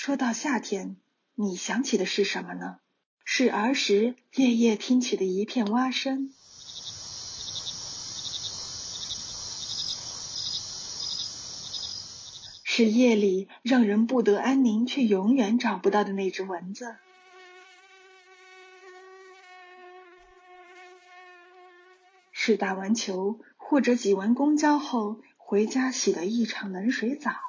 说到夏天，你想起的是什么呢？是儿时夜夜听起的一片蛙声，是夜里让人不得安宁却永远找不到的那只蚊子，是打完球或者挤完公交后回家洗的一场冷水澡。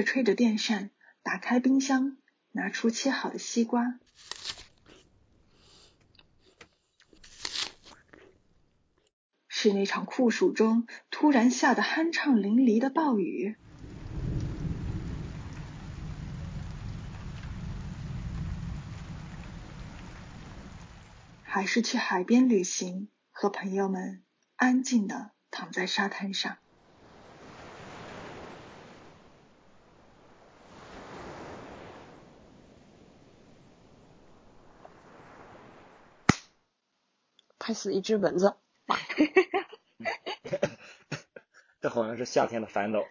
是吹着电扇，打开冰箱，拿出切好的西瓜；是那场酷暑中突然下的酣畅淋漓的暴雨；还是去海边旅行，和朋友们安静的躺在沙滩上。拍死一只蚊子，这好像是夏天的烦恼。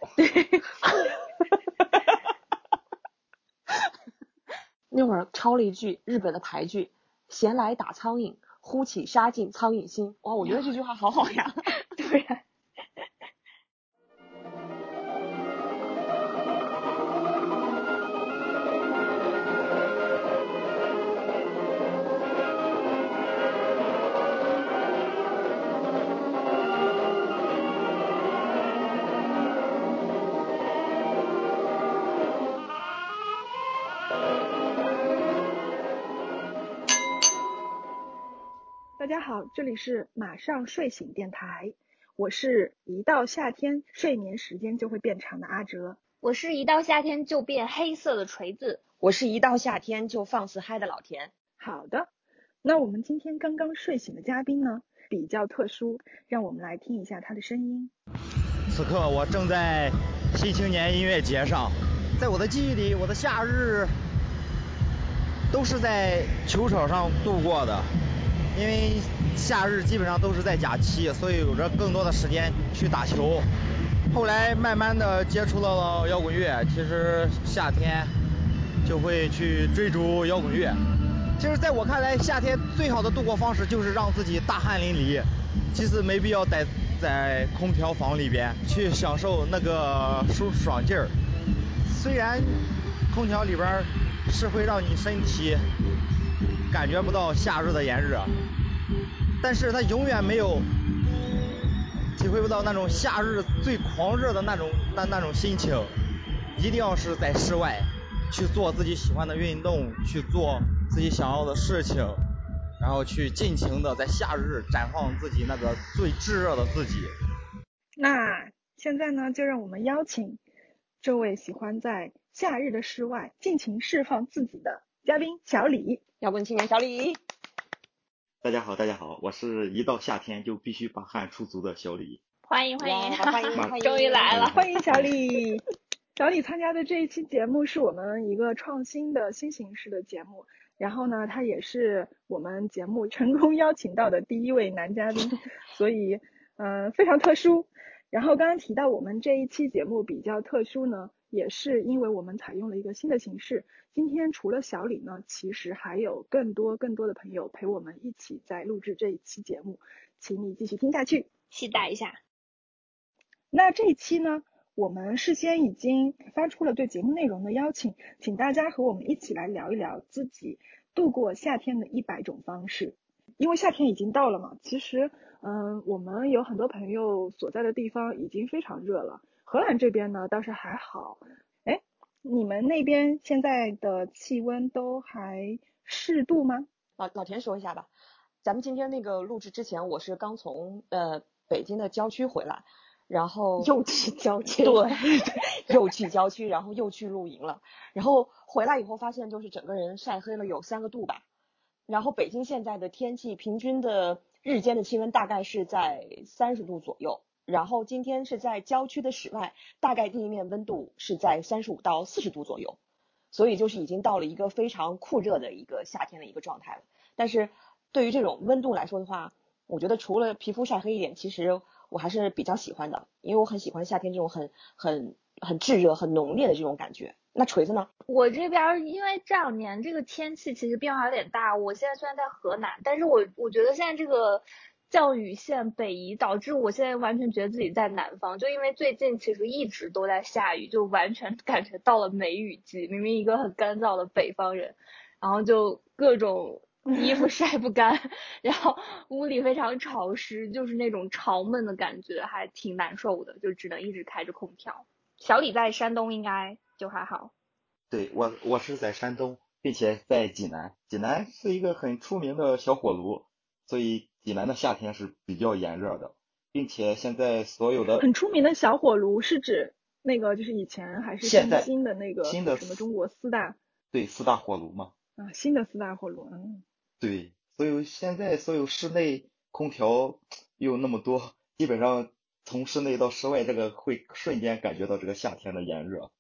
那会儿抄了一句日本的牌句：“闲来打苍蝇，呼起杀尽苍蝇心。”哇，我觉得这句话好好呀。对家好，这里是马上睡醒电台，我是一到夏天睡眠时间就会变长的阿哲，我是一到夏天就变黑色的锤子，我是一到夏天就放肆嗨的老田。好的，那我们今天刚刚睡醒的嘉宾呢，比较特殊，让我们来听一下他的声音。此刻我正在新青年音乐节上，在我的记忆里，我的夏日都是在球场上度过的。因为夏日基本上都是在假期，所以有着更多的时间去打球。后来慢慢的接触到了摇滚乐，其实夏天就会去追逐摇滚乐。其实在我看来，夏天最好的度过方式就是让自己大汗淋漓，其实没必要待在空调房里边去享受那个舒爽劲儿。虽然空调里边是会让你身体。感觉不到夏日的炎热，但是他永远没有体会不到那种夏日最狂热的那种那那种心情。一定要是在室外去做自己喜欢的运动，去做自己想要的事情，然后去尽情的在夏日绽放自己那个最炙热的自己。那现在呢，就让我们邀请这位喜欢在夏日的室外尽情释放自己的嘉宾小李。要问青年小李，大家好，大家好，我是一到夏天就必须把汗出足的小李。欢迎欢迎欢迎 欢迎，终于来了，欢迎小李。小李参加的这一期节目是我们一个创新的新形式的节目，然后呢，他也是我们节目成功邀请到的第一位男嘉宾，所以嗯非常特殊。然后刚刚提到我们这一期节目比较特殊呢。也是因为我们采用了一个新的形式。今天除了小李呢，其实还有更多更多的朋友陪我们一起在录制这一期节目，请你继续听下去，期待一下。那这一期呢，我们事先已经发出了对节目内容的邀请，请大家和我们一起来聊一聊自己度过夏天的一百种方式。因为夏天已经到了嘛，其实嗯，我们有很多朋友所在的地方已经非常热了。荷兰这边呢倒是还好，哎，你们那边现在的气温都还适度吗？老老田说一下吧。咱们今天那个录制之前，我是刚从呃北京的郊区回来，然后又去郊区，对，又去郊区，然后又去露营了。然后回来以后发现，就是整个人晒黑了有三个度吧。然后北京现在的天气平均的日间的气温大概是在三十度左右。然后今天是在郊区的室外，大概地面温度是在三十五到四十度左右，所以就是已经到了一个非常酷热的一个夏天的一个状态了。但是对于这种温度来说的话，我觉得除了皮肤晒黑一点，其实我还是比较喜欢的，因为我很喜欢夏天这种很很很炙热、很浓烈的这种感觉。那锤子呢？我这边因为这两年这个天气其实变化有点大，我现在虽然在河南，但是我我觉得现在这个降雨线北移，导致我现在完全觉得自己在南方，就因为最近其实一直都在下雨，就完全 感觉到了梅雨季。明明一个很干燥的北方人，然后就各种 衣服晒不干，然后屋里非常潮湿，就是那种潮闷的感觉，还挺难受的，就只能一直开着空调。小李在山东应该就还好。对我，我是在山东，并且在济南。济南是一个很出名的小火炉，所以济南的夏天是比较炎热的，并且现在所有的很出名的小火炉是指那个就是以前还是现在新的那个新的什么中国四大对四大火炉嘛，啊新的四大火炉，嗯，对，所以现在所有室内空调又那么多，基本上从室内到室外，这个会瞬间感觉到这个夏天的炎热，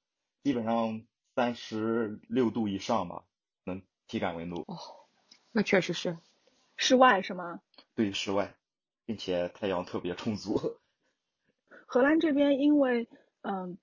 基本上三十六度以上吧，能体感温度。哦，那确实是。室外是吗？对，室外，并且太阳特别充足。荷兰这边因为嗯、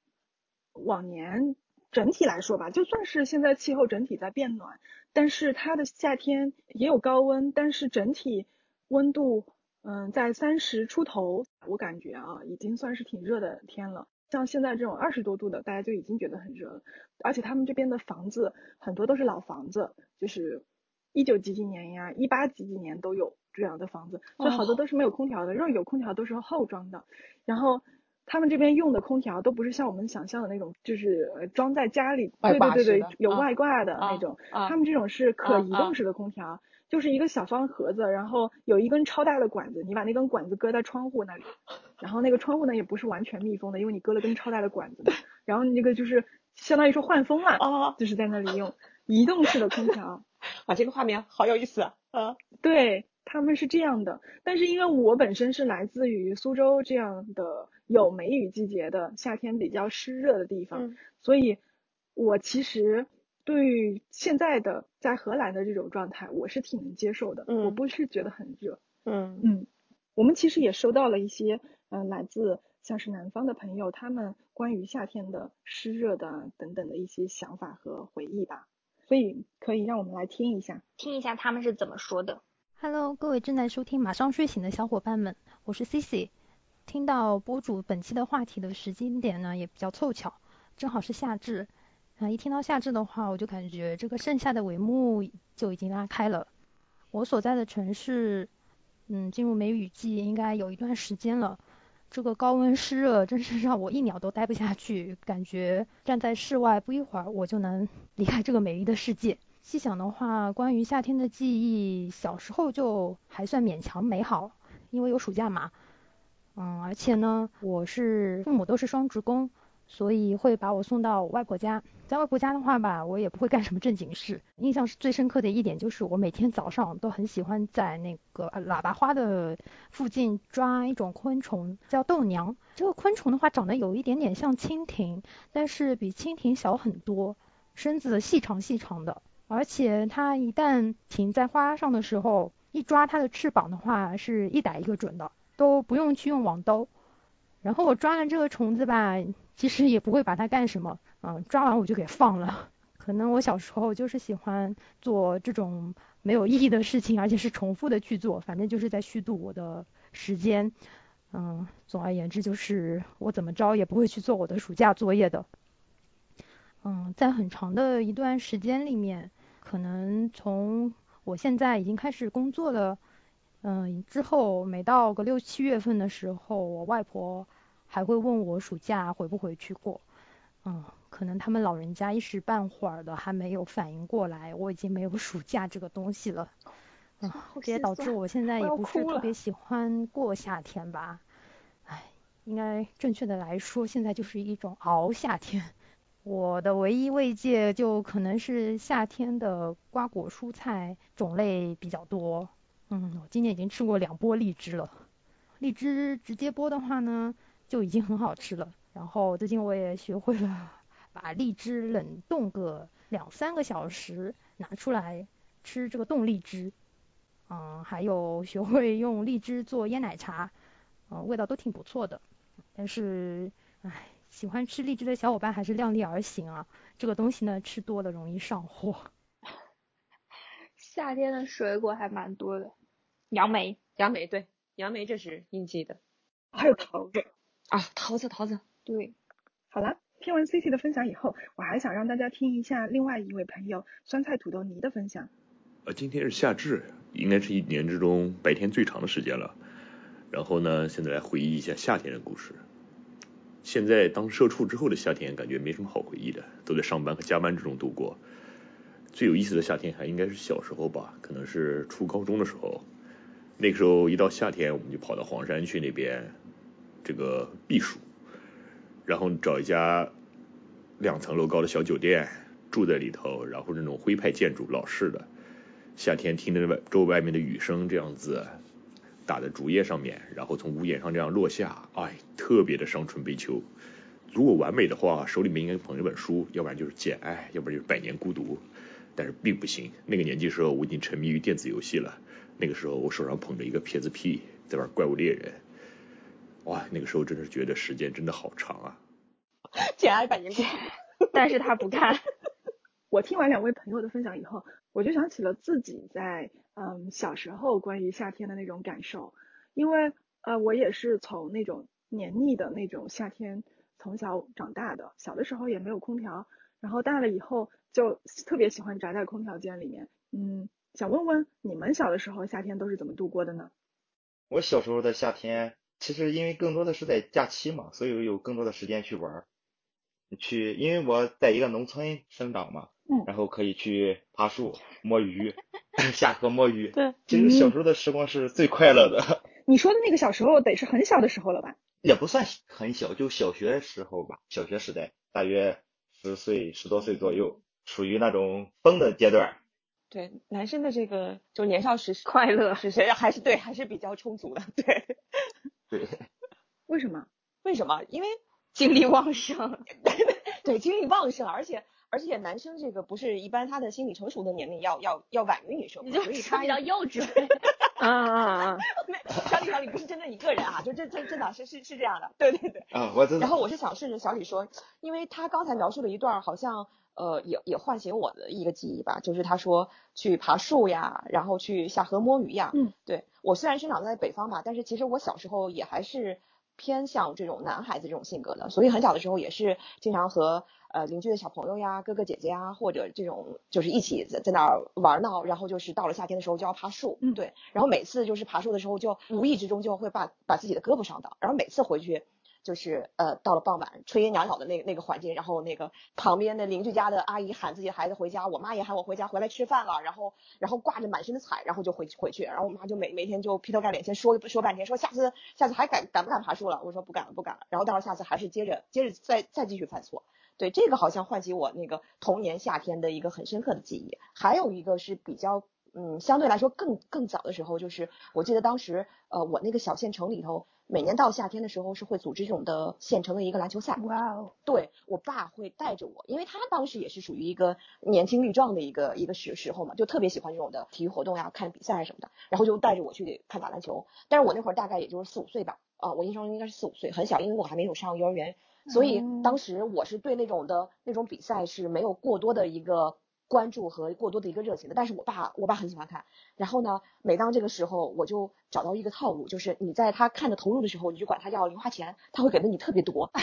往年整体来说吧，就算是现在气候整体在变暖，但是它的夏天也有高温，但是整体温度嗯在三十出头，我感觉啊已经算是挺热的天了。像现在这种二十多度的，大家就已经觉得很热了。而且他们这边的房子很多都是老房子，就是一九几几年呀、一八几几年都有这样的房子，所以好多都是没有空调的。如果有空调都是后装的，然后他们这边用的空调都不是像我们想象的那种，就是呃装在家里，对对对对有啊外挂的啊那种。啊他们这种是可移动式的空调，就是一个小方盒子，然后有一根超大的管子，你把那根管子搁在窗户那里，然后那个窗户呢也不是完全密封的，因为你搁了根超大的管子，然后那个就是相当于说换风了，啊就是在那里用移动式的空调。啊，这个画面好有意思啊！啊，对，他们是这样的，但是因为我本身是来自于苏州这样的有梅雨季节的夏天比较湿热的地方，嗯所以我其实对于现在的在荷兰的这种状态，我是挺能接受的，我嗯不是觉得很热。嗯嗯，我们其实也收到了一些嗯、呃来自像是南方的朋友，他们关于夏天的湿热的等等的一些想法和回忆吧，所以可以让我们来听一下。听一下他们是怎么说的。Hello，各位正在收听《马上睡醒》的小伙伴们，我是 Cici。听到播主本期的话题的时间点呢，也比较凑巧，正好是夏至。啊、一听到夏至的话，我就感觉这个盛夏的帷幕就已经拉开了。我所在的城市，嗯，进入梅雨季应该有一段时间了。这个高温湿热真是让我一秒都待不下去，感觉站在室外不一会儿我就能离开这个美丽的世界。细想的话，关于夏天的记忆，小时候就还算勉强美好，因为有暑假嘛。嗯，而且呢，我是父母都是双职工，所以会把我送到外婆家。在外婆家的话吧，我也不会干什么正经事。印象是最深刻的一点就是，我每天早上都很喜欢在那个喇叭花的附近抓一种昆虫，叫豆娘。这个昆虫的话，长得有一点点像蜻蜓，但是比蜻蜓小很多，身子细长细长的。而且它一旦停在花上的时候，一抓它的翅膀的话，是一逮一个准的，都不用去用网兜。然后我抓了这个虫子吧，其实也不会把它干什么，嗯，抓完我就给放了。可能我小时候就是喜欢做这种没有意义的事情，而且是重复的去做，反正就是在虚度我的时间。嗯，总而言之就是我怎么着也不会去做我的暑假作业的。嗯，在很长的一段时间里面，可能从我现在已经开始工作了，嗯，之后每到个六七月份的时候，我外婆还会问我暑假回不回去过。嗯，可能他们老人家一时半会儿的还没有反应过来，我已经没有暑假这个东西了。嗯，这也导致我现在也不是特别喜欢过夏天吧。唉，应该正确的来说，现在就是一种熬夏天。我的唯一慰藉就可能是夏天的瓜果蔬菜种类比较多。嗯，我今年已经吃过两波荔枝了。荔枝直接剥的话呢，就已经很好吃了。然后最近我也学会了把荔枝冷冻个两三个小时，拿出来吃这个冻荔枝。嗯，还有学会用荔枝做椰奶茶。嗯，味道都挺不错的。但是，唉，喜欢吃荔枝的小伙伴还是量力而行啊，这个东西呢，吃多了容易上火。夏天的水果还蛮多的，杨梅，杨梅对，杨梅这是应季的，还有桃子啊，桃子桃子，对，好了。听完 C C 的分享以后，我还想让大家听一下另外一位朋友酸菜土豆泥的分享。呃，今天是夏至，应该是一年之中白天最长的时间了。然后呢，现在来回忆一下夏天的故事。现在当社畜之后的夏天，感觉没什么好回忆的，都在上班和加班之中度过。最有意思的夏天还应该是小时候吧，可能是初高中的时候。那个时候一到夏天，我们就跑到黄山去那边这个避暑。然后找一家两层楼高的小酒店住在里头，然后那种徽派建筑老式的，夏天听着外周外面的雨声这样子打在竹叶上面，然后从屋檐上这样落下，哎，特别的伤春悲秋。如果完美的话，手里面应该捧一本书，要不然就是《简爱》，要不然就是《百年孤独》，但是并不行。那个年纪时候我已经沉迷于电子游戏了，那个时候我手上捧着一个 PSP 在玩《怪物猎人》。哇，那个时候真的是觉得时间真的好长啊！简爱百年孤独，但是他不看。我听完两位朋友的分享以后，我就想起了自己在嗯小时候关于夏天的那种感受，因为呃我也是从那种黏腻的那种夏天从小长大的，小的时候也没有空调，然后大了以后就特别喜欢宅在空调间里面。嗯，想问问你们小的时候夏天都是怎么度过的呢？我小时候的夏天。其实因为更多的是在假期嘛，所以有更多的时间去玩儿，去，因为我在一个农村生长嘛，嗯，然后可以去爬树、摸鱼、下河摸鱼。对，其实小时候的时光是最快乐的。你说的那个小时候得是很小的时候了吧？也不算很小，就小学时候吧，小学时代，大约十岁、十多岁左右，属于那种疯的阶段。对，男生的这个就年少时快乐是谁还是对，还是比较充足的，对。对，为什么？为什么？因为精力旺盛，对，精力旺盛，而且而且男生这个不是一般他的心理成熟的年龄要要要晚于女生，所以他比较幼稚。啊啊 啊！小李小李不是针对一个人啊，就这这这老师是是这样的，对对对。啊，我知道。然后我是想顺着小李说，因为他刚才描述了一段，好像呃也也唤醒我的一个记忆吧，就是他说去爬树呀，然后去下河摸鱼呀。嗯，对。我虽然生长在北方吧，但是其实我小时候也还是偏向这种男孩子这种性格的，所以很小的时候也是经常和呃邻居的小朋友呀、哥哥姐姐呀，或者这种就是一起在在那儿玩闹，然后就是到了夏天的时候就要爬树，嗯，对，然后每次就是爬树的时候就无意之中就会把把自己的胳膊伤到，然后每次回去。就是呃，到了傍晚，炊烟袅袅的那那个环境，然后那个旁边的邻居家的阿姨喊自己的孩子回家，我妈也喊我回家，回来吃饭了，然后然后挂着满身的彩，然后就回回去，然后我妈就每每天就劈头盖脸先说说半天，说下次下次还敢敢不敢爬树了？我说不敢了不敢了，然后到了下次还是接着接着再再继续犯错，对这个好像唤起我那个童年夏天的一个很深刻的记忆，还有一个是比较。嗯，相对来说更更早的时候，就是我记得当时，呃，我那个小县城里头，每年到夏天的时候是会组织这种的县城的一个篮球赛。哇哦！对我爸会带着我，因为他当时也是属于一个年轻力壮的一个一个时时候嘛，就特别喜欢这种的体育活动呀，看比赛什么的，然后就带着我去看打篮球。但是我那会儿大概也就是四五岁吧，啊，我印象中应该是四五岁，很小，因为我还没有上幼儿园，所以当时我是对那种的那种比赛是没有过多的一个。关注和过多的一个热情的，但是我爸我爸很喜欢看，然后呢，每当这个时候，我就找到一个套路，就是你在他看的投入的时候，你就管他要零花钱，他会给的你特别多。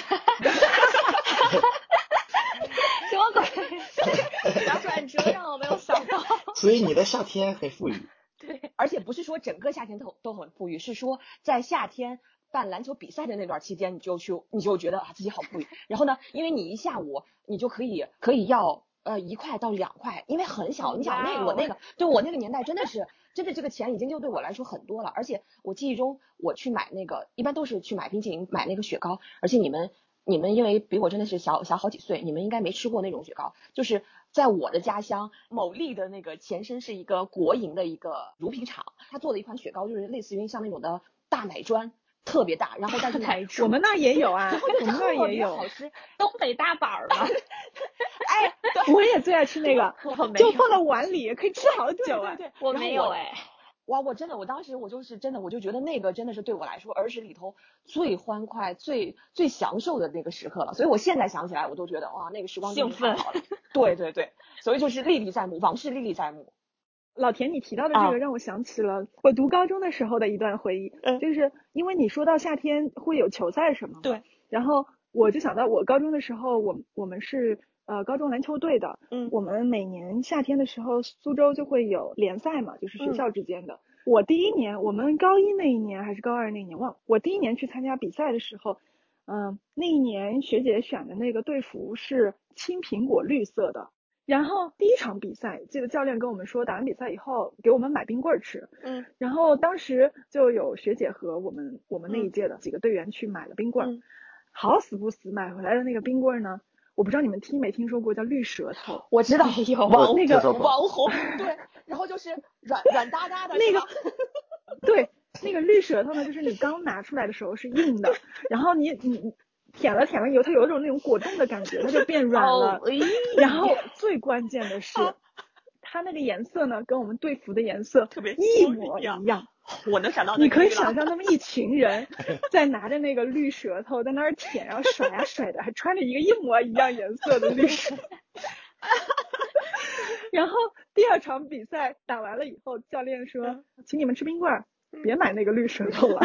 什么鬼？小转折让我没有想到。所以你的夏天很富裕。对，而且不是说整个夏天都都很富裕，是说在夏天办篮球比赛的那段期间，你就去你就觉得啊自己好富裕。然后呢，因为你一下午你就可以可以要。呃，一块到两块，因为很小，你想那我那个，对我那个年代真的是，真的这个钱已经就对我来说很多了。而且我记忆中，我去买那个，一般都是去买冰淇淋，买那个雪糕。而且你们，你们因为比我真的是小小好几岁，你们应该没吃过那种雪糕。就是在我的家乡，某利的那个前身是一个国营的一个乳品厂，他做的一款雪糕就是类似于像那种的大奶砖。特别大，然后但是 我们那也有啊，我们那也有，好吃，东北大板儿嘛。哎，我也最爱吃那个，就放到碗里，可以吃好久啊。对，我没有哎。哇，我真的，我当时我就是真的，我就觉得那个真的是对我来说儿时里头最欢快、最最享受的那个时刻了。所以我现在想起来，我都觉得哇，那个时光兴奋。对对对，所以就是历历在目，往事历历在目。老田，你提到的这啊个让我想起了我读高中的时候的一段回忆，嗯就是因为你说到夏天会有球赛什么，对，然后我就想到我高中的时候，我我们是呃高中篮球队的，嗯我们每年夏天的时候，苏州就会有联赛嘛，就是学嗯校之间的。我第一年，我们高一那一年还是高二那一年忘了，我第一年去参加比赛的时候，嗯、那一年学姐选的那个队服是青苹果绿色的。然后第一场比赛，记得教练跟我们说，打完比赛以后给我们买冰棍儿吃。嗯然后当时就有学姐和我们我们那一届的几个队员去买了冰棍儿，嗯好死不死买回来的那个冰棍儿呢，我不知道你们听没听说过叫绿舌头。我知道 有网那个网红，对，然后就是软软哒哒的 那个对，那个绿舌头呢，就是你刚拿出来的时候是硬的，然后你你你舔了舔了以后，它有一种那种果冻的感觉，它就变软了。然后最关键的是，它那个颜色呢，跟我们队服的颜色特别一模一一样样。我能想到你可以想象那么一群人 在拿着那个绿舌头在那儿舔，然后甩呀甩的，还穿着一个一模一样颜色的绿 舌。然后第二场比赛打完了以后，教练说：“请你们吃冰棍儿，别买那个绿舌头了。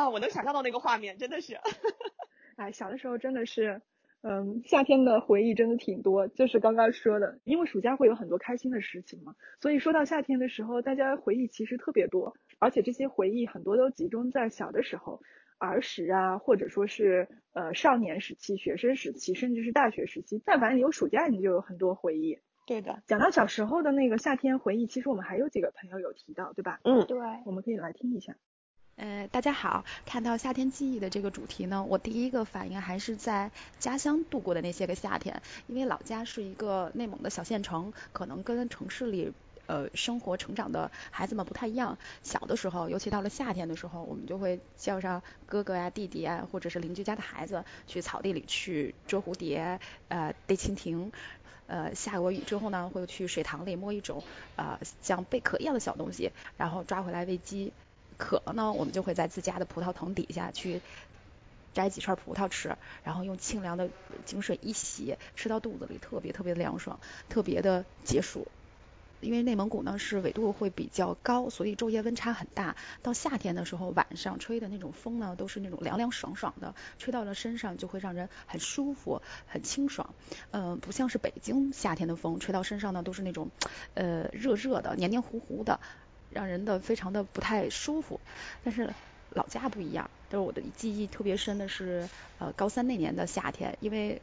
啊，我能想象到那个画面，真的是。”哎，小的时候真的是，嗯，夏天的回忆真的挺多。就是刚刚说的，因为暑假会有很多开心的事情嘛，所以说到夏天的时候，大家回忆其实特别多，而且这些回忆很多都集中在小的时候，儿时啊，或者说是呃少年时期、学生时期，甚至是大学时期。但凡你有暑假，你就有很多回忆。对的，讲到小时候的那个夏天回忆，其实我们还有几个朋友有提到，对吧？嗯，对，我们可以来听一下。呃，大家好，看到夏天记忆的这个主题呢，我第一个反应还是在家乡度过的那些个夏天，因为老家是一个内蒙的小县城，可能跟城市里呃生活成长的孩子们不太一样。小的时候，尤其到了夏天的时候，我们就会叫上哥哥呀、弟弟啊，或者是邻居家的孩子去草地里去捉蝴蝶，呃，逮蜻蜓。呃，下过雨之后呢，会去水塘里摸一种呃像贝壳一样的小东西，然后抓回来喂鸡。渴了呢，我们就会在自家的葡萄藤底下去摘几串葡萄吃，然后用清凉的井水一洗，吃到肚子里特别特别的凉爽，特别的解暑。因为内蒙古呢是纬度会比较高，所以昼夜温差很大。到夏天的时候，晚上吹的那种风呢，都是那种凉凉爽爽的，吹到了身上就会让人很舒服、很清爽。嗯、不像是北京夏天的风，吹到身上呢都是那种呃热热的、黏黏糊糊的，让人的非常的不太舒服。但是老家不一样，就是我的记忆特别深的是呃高三那年的夏天，因为。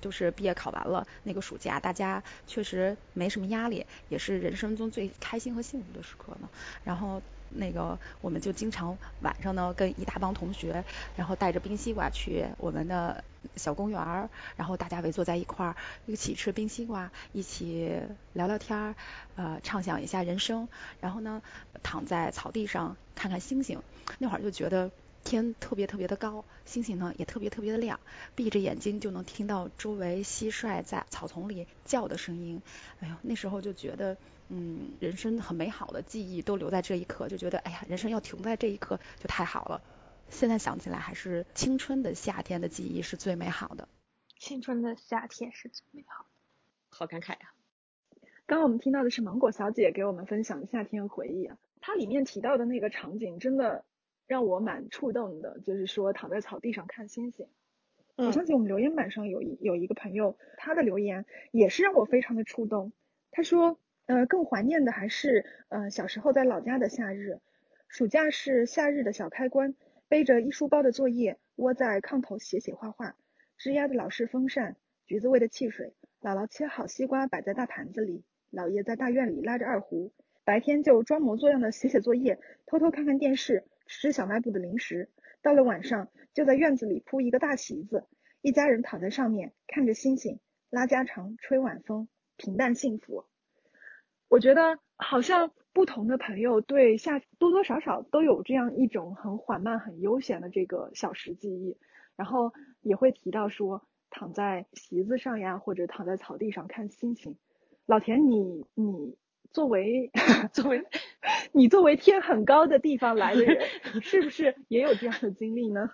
就是毕业考完了那个暑假，大家确实没什么压力，也是人生中最开心和幸福的时刻呢。然后那个我们就经常晚上呢跟一大帮同学，然后带着冰西瓜去我们的小公园儿，然后大家围坐在一块儿，一起吃冰西瓜，一起聊聊天儿，呃，畅想一下人生。然后呢，躺在草地上看看星星，那会儿就觉得。天特别特别的高，星星呢也特别特别的亮，闭着眼睛就能听到周围蟋蟀在草丛里叫的声音。哎呦，那时候就觉得，嗯，人生很美好的记忆都留在这一刻，就觉得，哎呀，人生要停在这一刻就太好了。现在想起来，还是青春的夏天的记忆是最美好的。青春的夏天是最美好的。好感慨呀、刚刚我们听到的是芒果小姐给我们分享的夏天回忆啊，它里面提到的那个场景真的让我蛮触动的，就是说躺在草地上看星星。我嗯相信我们留言板上有一有一个朋友，他的留言也是让我非常的触动。他说，呃，更怀念的还是呃小时候在老家的夏日，暑假是夏日的小开关，背着一书包的作业，窝在炕头写写画画，吱呀的老式风扇，橘子味的汽水，姥姥切好西瓜摆在大盘子里，姥爷在大院里拉着二胡，白天就装模作样的写写作业，偷偷看看电视，吃小卖部的零食。到了晚上，就在院子里铺一个大席子，一家人躺在上面，看着星星，拉家常，吹晚风，平淡幸福。我觉得好像不同的朋友对夏多多少少都有这样一种很缓慢、很悠闲的这个小时记忆，然后也会提到说躺在席子上呀，或者躺在草地上看星星。老田，你你作为 作为你作为天很高的地方来的人，是不是也有这样的经历呢？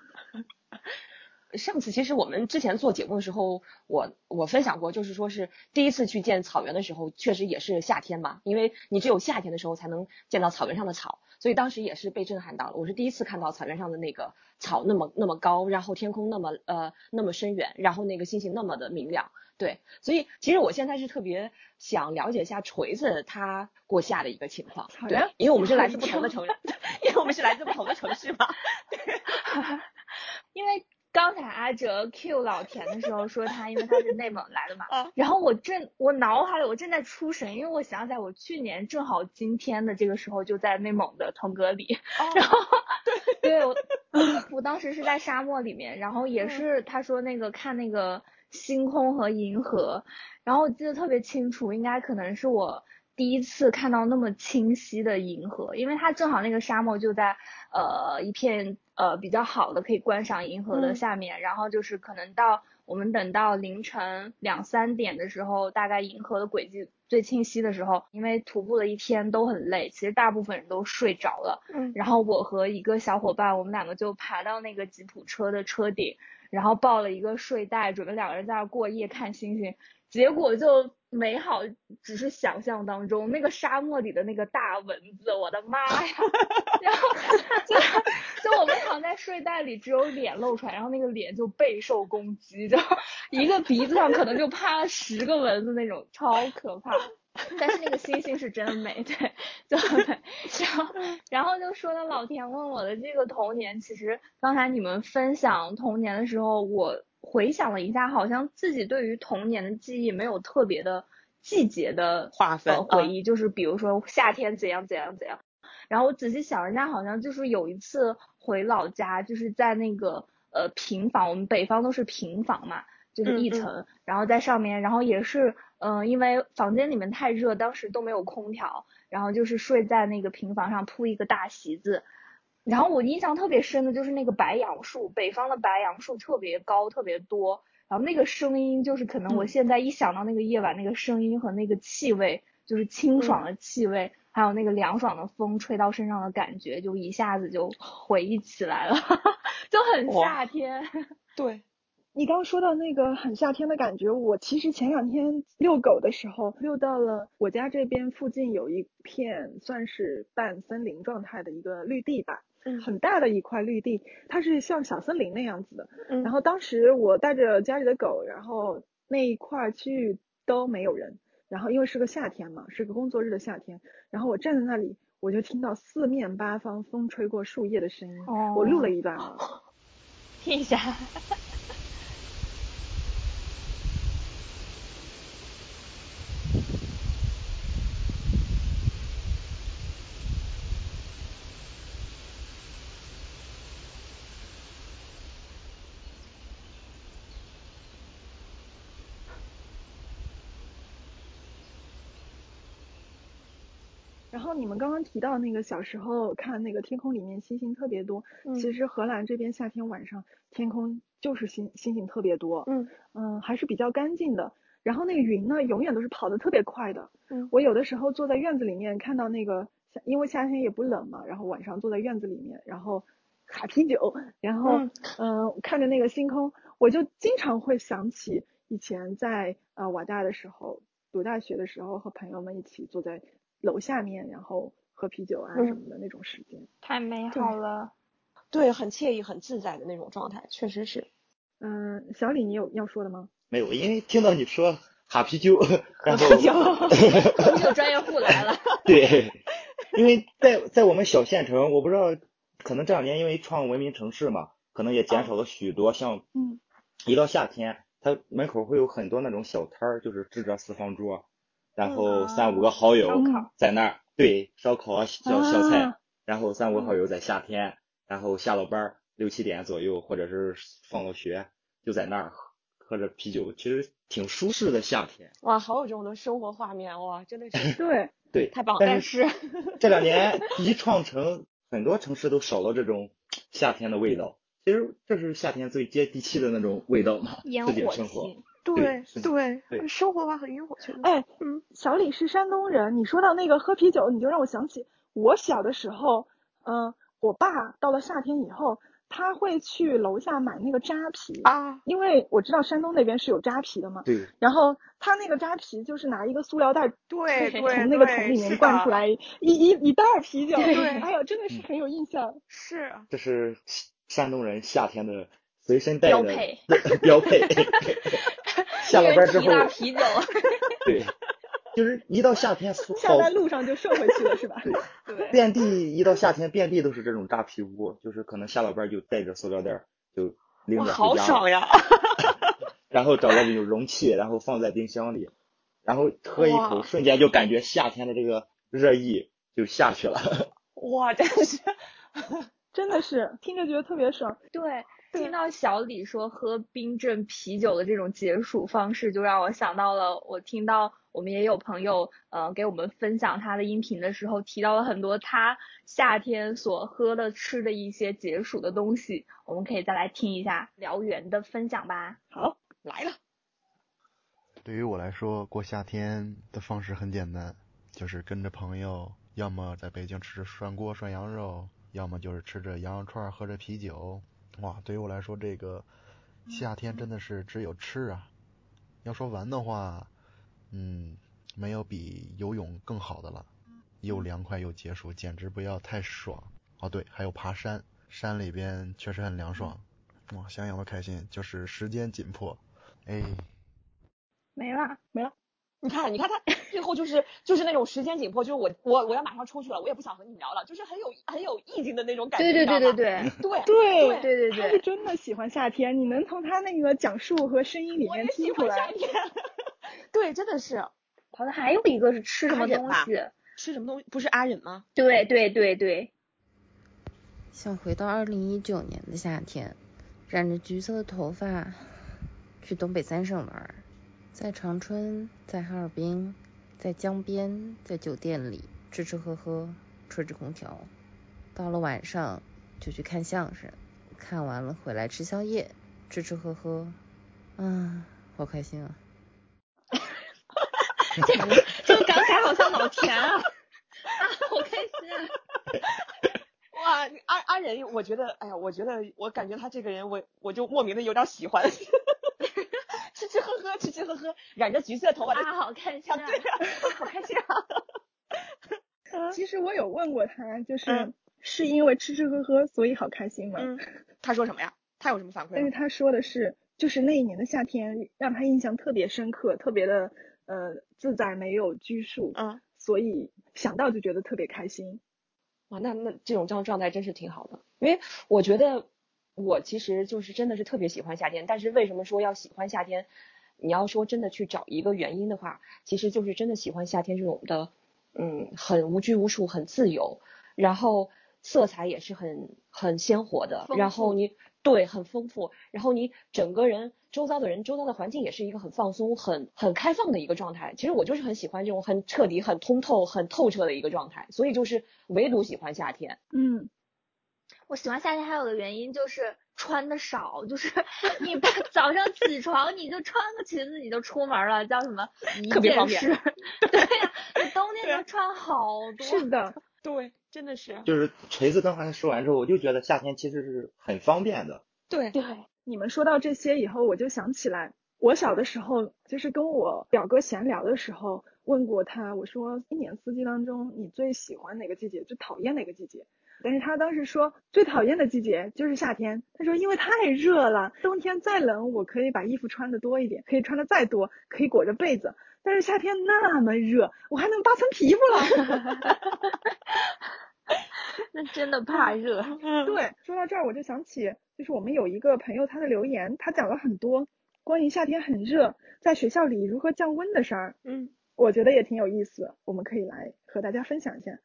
上次其实我们之前做节目的时候，我我分享过，就是说是第一次去见草原的时候，确实也是夏天嘛，因为你只有夏天的时候才能见到草原上的草，所以当时也是被震撼到了。我是第一次看到草原上的那个草那么那么高，然后天空那么呃那么深远，然后那个星星那么的明亮，对，所以其实我现在是特别想了解一下锤子他过夏的一个情况，对，因为我们是来自不同的城，因为我们是来自不同的城市嘛，对，因为。刚才阿哲 Q 老田的时候说他，因为他是内蒙来的嘛，然后我正我脑海里我正在出神，因为我想起来我去年正好今天的这个时候就在内蒙的腾格里，然后对对我我当时是在沙漠里面，然后也是他说那个看那个星空和银河，然后我记得特别清楚，应该可能是我第一次看到那么清晰的银河，因为它正好那个沙漠就在呃一片。呃，比较好的可以观赏银河的下面，然后就是可能到我们等到凌晨两三点的时候，大概银河的轨迹最清晰的时候，因为徒步了一天都很累，其实大部分人都睡着了。嗯。然后我和一个小伙伴，我们两个就爬到那个吉普车的车顶，然后抱了一个睡袋，准备两个人在那过夜看星星。结果就美好，只是想象当中。那个沙漠里的那个大蚊子，我的妈呀！然后就就我们躺在睡袋里，只有脸露出来，然后那个脸就备受攻击，就一个鼻子上可能就趴了十个蚊子那种，超可怕。但是那个星星是真美，对，就美。然后然后就说到老田问我的这个童年，其实刚才你们分享童年的时候，我。回想了一下，好像自己对于童年的记忆没有特别的季节的划分回忆，就是比如说夏天怎样怎样怎样。然后我仔细想，人家好像就是有一次回老家，就是在那个呃平房，我们北方都是平房嘛，就是一层，然后在上面，然后也是嗯，因为房间里面太热，当时都没有空调，然后就是睡在那个平房上铺一个大席子。然后我印象特别深的就是那个白杨树，北方的白杨树特别高，特别多。然后那个声音，就是可能我现在一想到那个夜晚那个声音和那个气味，就是清爽的气味，还有那个凉爽的风吹到身上的感觉，就一下子就回忆起来了，就很夏天。对，你刚刚说到那个很夏天的感觉，我其实前两天遛狗的时候，遛到了我家这边附近有一片算是半森林状态的一个绿地吧。很大的一块绿地，它是像小森林那样子的。然后当时我带着家里的狗，然后那一块区域都没有人。然后因为是个夏天嘛，是个工作日的夏天，然后我站在那里，我就听到四面八方风吹过树叶的声音。我录了一段啊，听一下。你们刚刚提到那个小时候看那个天空里面星星特别多，其实荷兰这边夏天晚上天空就是星星星特别多，嗯嗯还是比较干净的。然后那个云呢，永远都是跑得特别快的。嗯，我有的时候坐在院子里面看到那个，因为夏天也不冷嘛，然后晚上坐在院子里面，然后卡啤酒，然后嗯看着那个星空，我就经常会想起以前在呃瓦大的时候，读大学的时候和朋友们一起坐在。楼下面，然后喝啤酒啊什么的那种时间，太美好了。对，很惬意、很自在的那种状态，确实是。嗯，小李，你有要说的吗？没有，因为听到你说哈啤酒，然后啤酒 专业户来了。对，因为在在我们小县城，我不知道，可能这两年因为创文明城市嘛，可能也减少了许多。像，嗯，一到夏天，它门口会有很多那种小摊儿，就是支着四方桌。然后三五个好友在那儿，对，烧烤啊，小小菜。然后三五个好友在夏天，然后下了班六七点左右，或者是放了学，就在那儿喝着啤酒，其实挺舒适的夏天。哇，好有这种的生活画面哇，真的是。对对，太棒了。但是 这两年一创城，很多城市都少了这种夏天的味道。其实这是夏天最接地气的那种味道嘛，自己的生活。对对对生活化很晕，我觉得。哎，嗯，小李是山东人，你说到那个喝啤酒，你就让我想起我小的时候，嗯、我爸到了夏天以后，他会去楼下买那个扎啤啊，因为我知道山东那边是有扎啤的嘛，对，然后他那个扎啤就是拿一个塑料袋对对从那个桶里面灌出来一一一袋儿啤酒，对哎呀，真的是很有印象。是这是山东人夏天的随身带的标配 标配。下了班之后啤酒，对，就是一到夏天，下班路上就瘦回去了是吧？对遍地一到夏天，遍地都是这种扎皮屋，就是可能下了班就带着塑料袋儿就拎，着回家，好爽呀！然后找个有容器，然后放在冰箱里，然后喝一口，瞬间就感觉夏天的这个热意就下去了。哇，真的是，真的是听着觉得特别爽。对 听到小李说喝冰镇啤酒的这种解暑方式，就让我想到了我听到我们也有朋友呃给我们分享他的音频的时候，提到了很多他夏天所喝的吃的一些解暑的东西，我们可以再来听一下燎原的分享吧。好，来了，对于我来说，过夏天的方式很简单，就是跟着朋友，要么在北京吃着涮锅涮羊肉，要么就是吃着羊肉串儿喝着啤酒。哇，对于我来说，这个夏天真的是只有吃啊。要说玩的话，嗯，没有比游泳更好的了，又凉快又解暑，简直不要太爽。哦，对，还有爬山，山里边确实很凉爽。哇，想想都开心，就是时间紧迫。哎，没了没了。你看，你看他最后就是就是那种时间紧迫，就是我我我要马上出去了，我也不想和你聊了，就是很有很有意境的那种感觉。对对对 对对对，对对对对他是真的喜欢夏天，你能从他那个讲述和声音里面我也喜听出来。欢夏天。对，真的是好像还有一个是吃什么东西。吃什么东西？不是阿忍吗？对对对对，想回到二零一九年的夏天，染着橘色的头发，去东北三省玩，在长春，在哈尔滨，在江边，在酒店里吃吃喝喝，吹着空调。到了晚上就去看相声，看完了回来吃宵夜，吃吃喝喝，啊，好开心啊！这个感慨好像老田啊，啊，好开心啊！哇，阿阿仁，我觉得，哎呀，我觉得我感觉他这个人，我我就莫名的有点喜欢，吃吃喝喝，吃吃喝喝，染着橘色头发，啊，好开心啊！对呀、好开心啊！其实我有问过他，就是、嗯是因为吃吃喝喝所以好开心吗？嗯，他说什么呀？他有什么反馈？但是他说的是，就是那一年的夏天让他印象特别深刻，特别的呃自在，没有拘束，嗯，所以想到就觉得特别开心。哇，那那这种状状态真是挺好的，因为我觉得我其实就是真的是特别喜欢夏天，但是为什么说要喜欢夏天？你要说真的去找一个原因的话，其实就是真的喜欢夏天这种的，嗯，很无拘无束，很自由，然后色彩也是很很鲜活的，然后你对很丰富，然后你整个人周遭的人、周遭的环境也是一个很放松、很很开放的一个状态。其实我就是很喜欢这种很彻底、很通透、很透彻的一个状态，所以就是唯独喜欢夏天。嗯，我喜欢夏天还有个原因就是穿的少，就是 你把早上起床你就穿个裙子你就出门了，叫什么 一特别方便件事。对呀、你冬天能穿好多。是的，对，真的是。就是锤子刚才说完之后，我就觉得夏天其实是很方便的。对对，你们说到这些以后，我就想起来，我小的时候就是跟我表哥闲聊的时候，问过他，我说一年四季当中你最喜欢哪个季节，最讨厌哪个季节？但是他当时说最讨厌的季节就是夏天，他说因为太热了，冬天再冷我可以把衣服穿的多一点，可以穿的再多，可以裹着被子，但是夏天那么热，我还能扒层皮肤了。那真的怕热。对，说到这儿我就想起，就是我们有一个朋友他的留言，他讲了很多关于夏天很热，在学校里如何降温的事儿。嗯，我觉得也挺有意思，我们可以来和大家分享一下。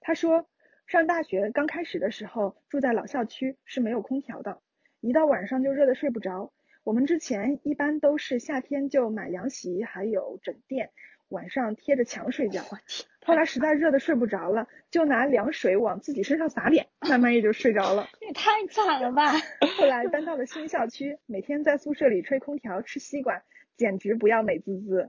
他说，上大学刚开始的时候，住在老校区是没有空调的，一到晚上就热得睡不着。我们之前一般都是夏天就买凉席，还有枕垫，晚上贴着墙睡觉。后来实在热得睡不着了，就拿凉水往自己身上洒脸，慢慢也就睡着了。也太惨了吧！后来搬到了新校区，每天在宿舍里吹空调、吃西瓜，简直不要美滋滋。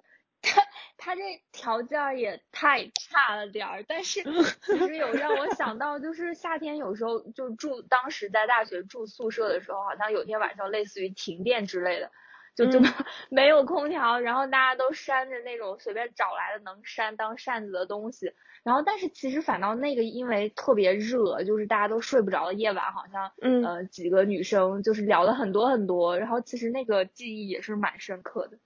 他他这条件也太差了点儿，但是 其实有让我想到，就是夏天有时候就住，当时在大学住宿舍的时候，好像有天晚上类似于停电之类的，就就 没有空调，然后大家都扇着那种随便找来的能扇当扇子的东西，然后但是其实反倒那个因为特别热，就是大家都睡不着的夜晚，好像嗯。呃几个女生就是聊了很多很多，然后其实那个记忆也是蛮深刻的。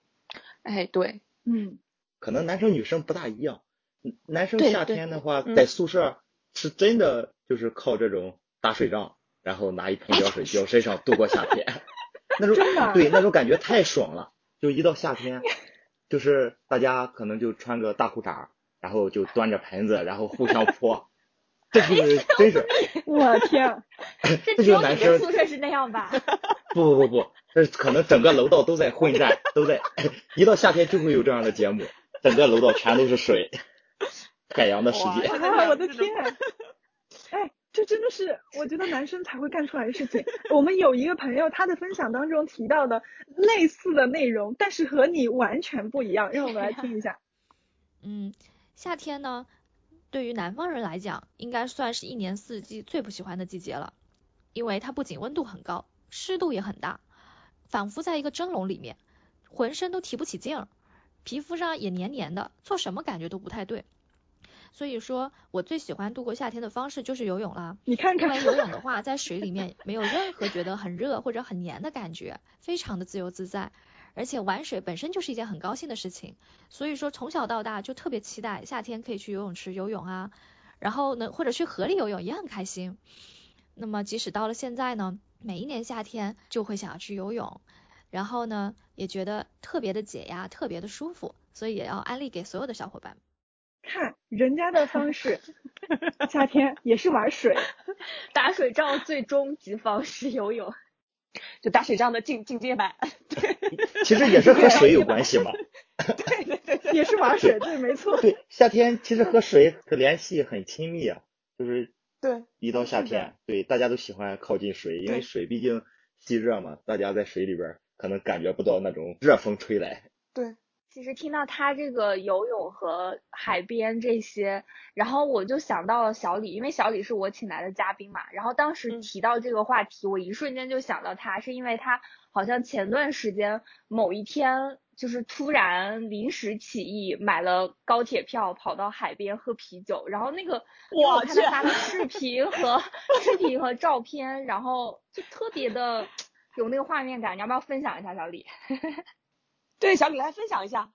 哎，对，嗯，可能男生女生不大一样。嗯男生夏天的话，嗯在宿舍是真的就是靠这种打水仗，然后拿一盆凉水浇身上度过夏天。那种对那种感觉太爽了。就一到夏天，就是大家可能就穿个大裤衩，然后就端着盆子，然后互相泼。这是真是我天，这这只有你就是男生们宿舍是那样吧？不不不不，这可能整个楼道都在混战，都在一到夏天就会有这样的节目，整个楼道全都是水，海洋的世界。哇啊，我的天！哎，这真的是我觉得男生才会干出来的事情。我们有一个朋友，他的分享当中提到的类似的内容，但是和你完全不一样，让我们来听一下。嗯，夏天呢，对于南方人来讲，应该算是一年四季最不喜欢的季节了，因为它不仅温度很高，湿度也很大，仿佛在一个蒸笼里面，浑身都提不起劲儿，皮肤上也黏黏的，做什么感觉都不太对。所以说我最喜欢度过夏天的方式就是游泳啦。你看看因为，游泳的话，在水里面没有任何觉得很热或者很黏的感觉，非常的自由自在。而且玩水本身就是一件很高兴的事情，所以说从小到大就特别期待夏天可以去游泳池游泳啊，然后呢或者去河里游泳也很开心。那么即使到了现在呢，每一年夏天就会想要去游泳，然后呢也觉得特别的解压，特别的舒服，所以也要安利给所有的小伙伴。看人家的方式，夏天也是玩水，打水仗最终极方式游泳。就打水仗的进进阶版。对 其实也是和水有关系嘛。对对对对，也是玩水，对，没错。对，夏天其实和水的联系很亲密啊，就是对，一到夏天，对大家都喜欢靠近水，因为水毕竟吸热嘛，大家在水里边儿可能感觉不到那种热风吹来。对，其实听到他这个游泳和海边这些，然后我就想到了小李，因为小李是我请来的嘉宾嘛。然后当时嗯提到这个话题，我一瞬间就想到他，是因为他好像前段时间某一天就是突然临时起意买了高铁票，跑到海边喝啤酒。然后那个，我看他发的视频和 视频和照片，然后就特别的有那个画面感。你要不要分享一下，小李？对，小李来分享一下。